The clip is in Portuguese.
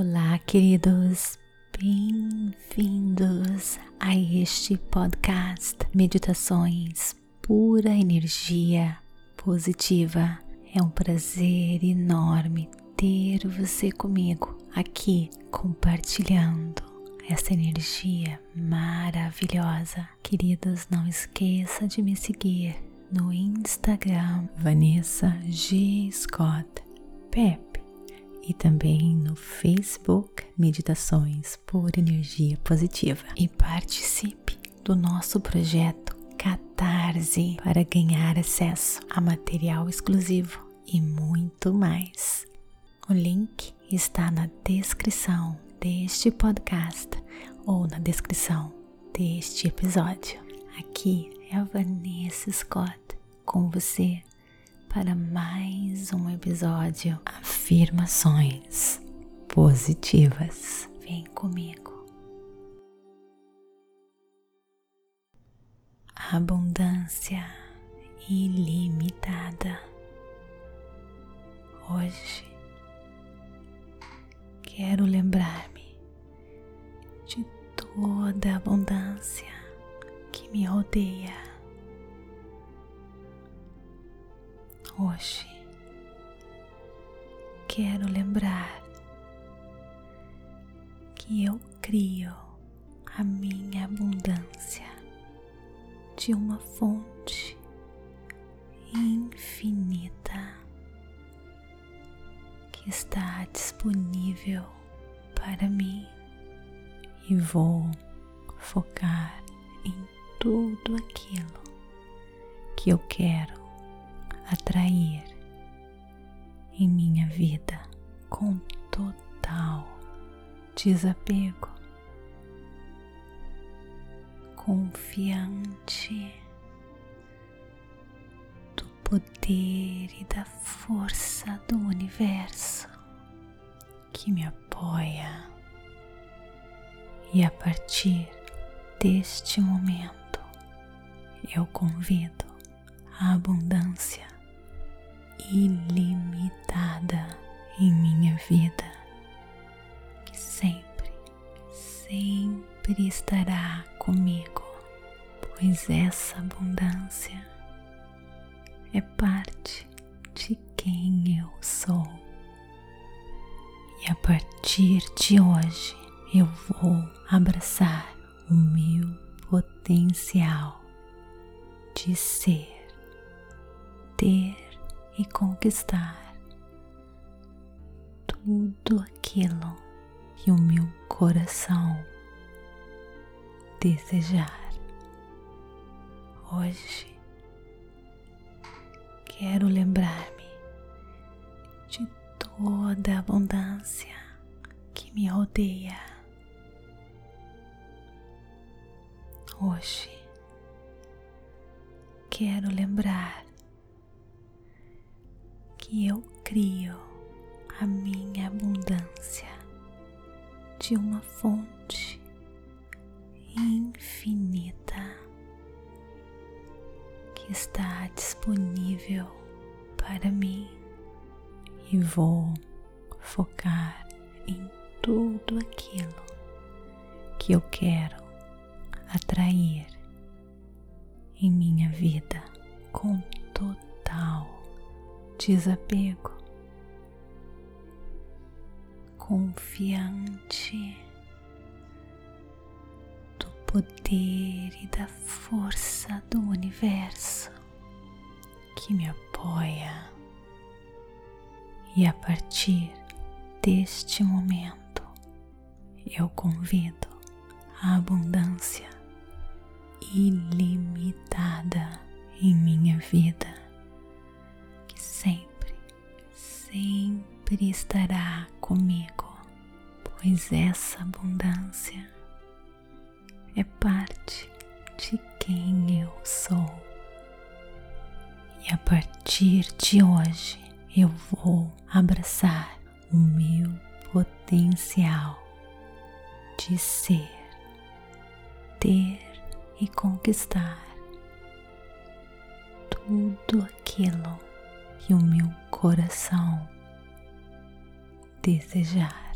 Olá, queridos, bem-vindos a este podcast Meditações Pura Energia Positiva. É um prazer enorme ter você comigo aqui compartilhando essa energia maravilhosa. Queridos, não esqueça de me seguir no Instagram Vanessa G. Scott Pep e também no Facebook Meditações por Energia Positiva. E participe do nosso projeto Catarse para ganhar acesso a material exclusivo e muito mais. O link está na descrição deste podcast ou na descrição deste episódio. Aqui é a Vanessa Scott com você para mais um episódio Afirmações Positivas. Vem comigo. Abundância ilimitada. Hoje quero lembrar-me de toda a abundância que me rodeia hoje quero lembrar que eu crio a minha abundância de uma fonte infinita que está disponível para mim e vou focar em tudo aquilo que eu quero atrair em minha vida com total desapego, confiante do poder e da força do universo que me apoia. E a partir deste momento eu convido a abundância ilimitada em minha vida, que sempre, sempre estará comigo, pois essa abundância é parte de quem eu sou. E a partir de hoje eu vou abraçar o meu potencial de ser, ter e conquistar tudo aquilo que o meu coração desejar. Hoje quero lembrar-me de toda a abundância que me rodeia. Hoje quero lembrar que eu crio a minha abundância de uma fonte infinita que está disponível para mim e vou focar em tudo aquilo que eu quero atrair em minha vida com total desapego, confiante do poder e da força do universo que me apoia. E a partir deste momento eu convido a abundância ilimitada em minha vida sempre, sempre estará comigo, pois essa abundância é parte de quem eu sou. E a partir de hoje eu vou abraçar o meu potencial de ser, ter e conquistar tudo aquilo que o meu coração desejar.